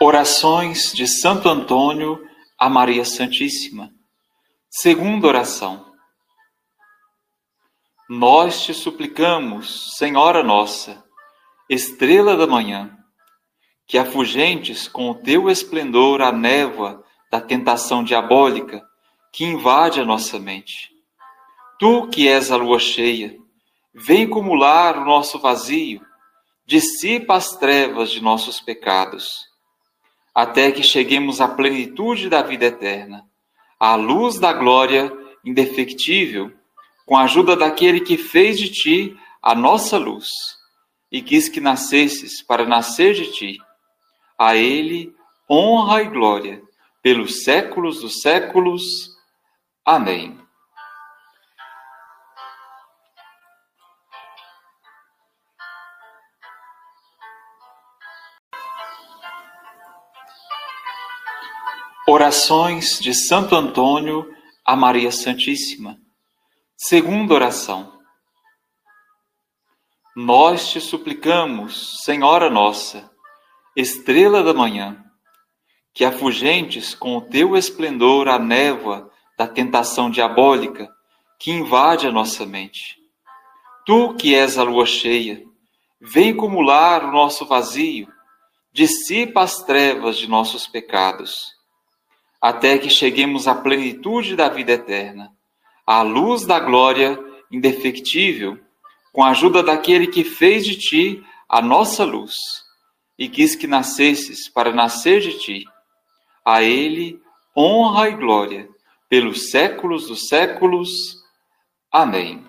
Orações de Santo Antônio a Maria Santíssima. Segunda oração. Nós te suplicamos, Senhora nossa, estrela da manhã, que afugentes com o teu esplendor a névoa da tentação diabólica que invade a nossa mente. Tu que és a lua cheia, vem cumular o nosso vazio, dissipa as trevas de nossos pecados até que cheguemos à plenitude da vida eterna, à luz da glória indefectível, com a ajuda daquele que fez de ti a nossa luz e quis que nascesses para nascer de ti. A ele honra e glória pelos séculos dos séculos. Amém. Orações de Santo Antônio a Maria Santíssima. Segunda oração. Nós te suplicamos, Senhora nossa, estrela da manhã, que afugentes com o teu esplendor a névoa da tentação diabólica que invade a nossa mente. Tu que és a lua cheia, vem cumular o nosso vazio, dissipa as trevas de nossos pecados até que cheguemos à plenitude da vida eterna, à luz da glória indefectível, com a ajuda daquele que fez de ti a nossa luz e quis que nascesses para nascer de ti. A ele honra e glória pelos séculos dos séculos. Amém.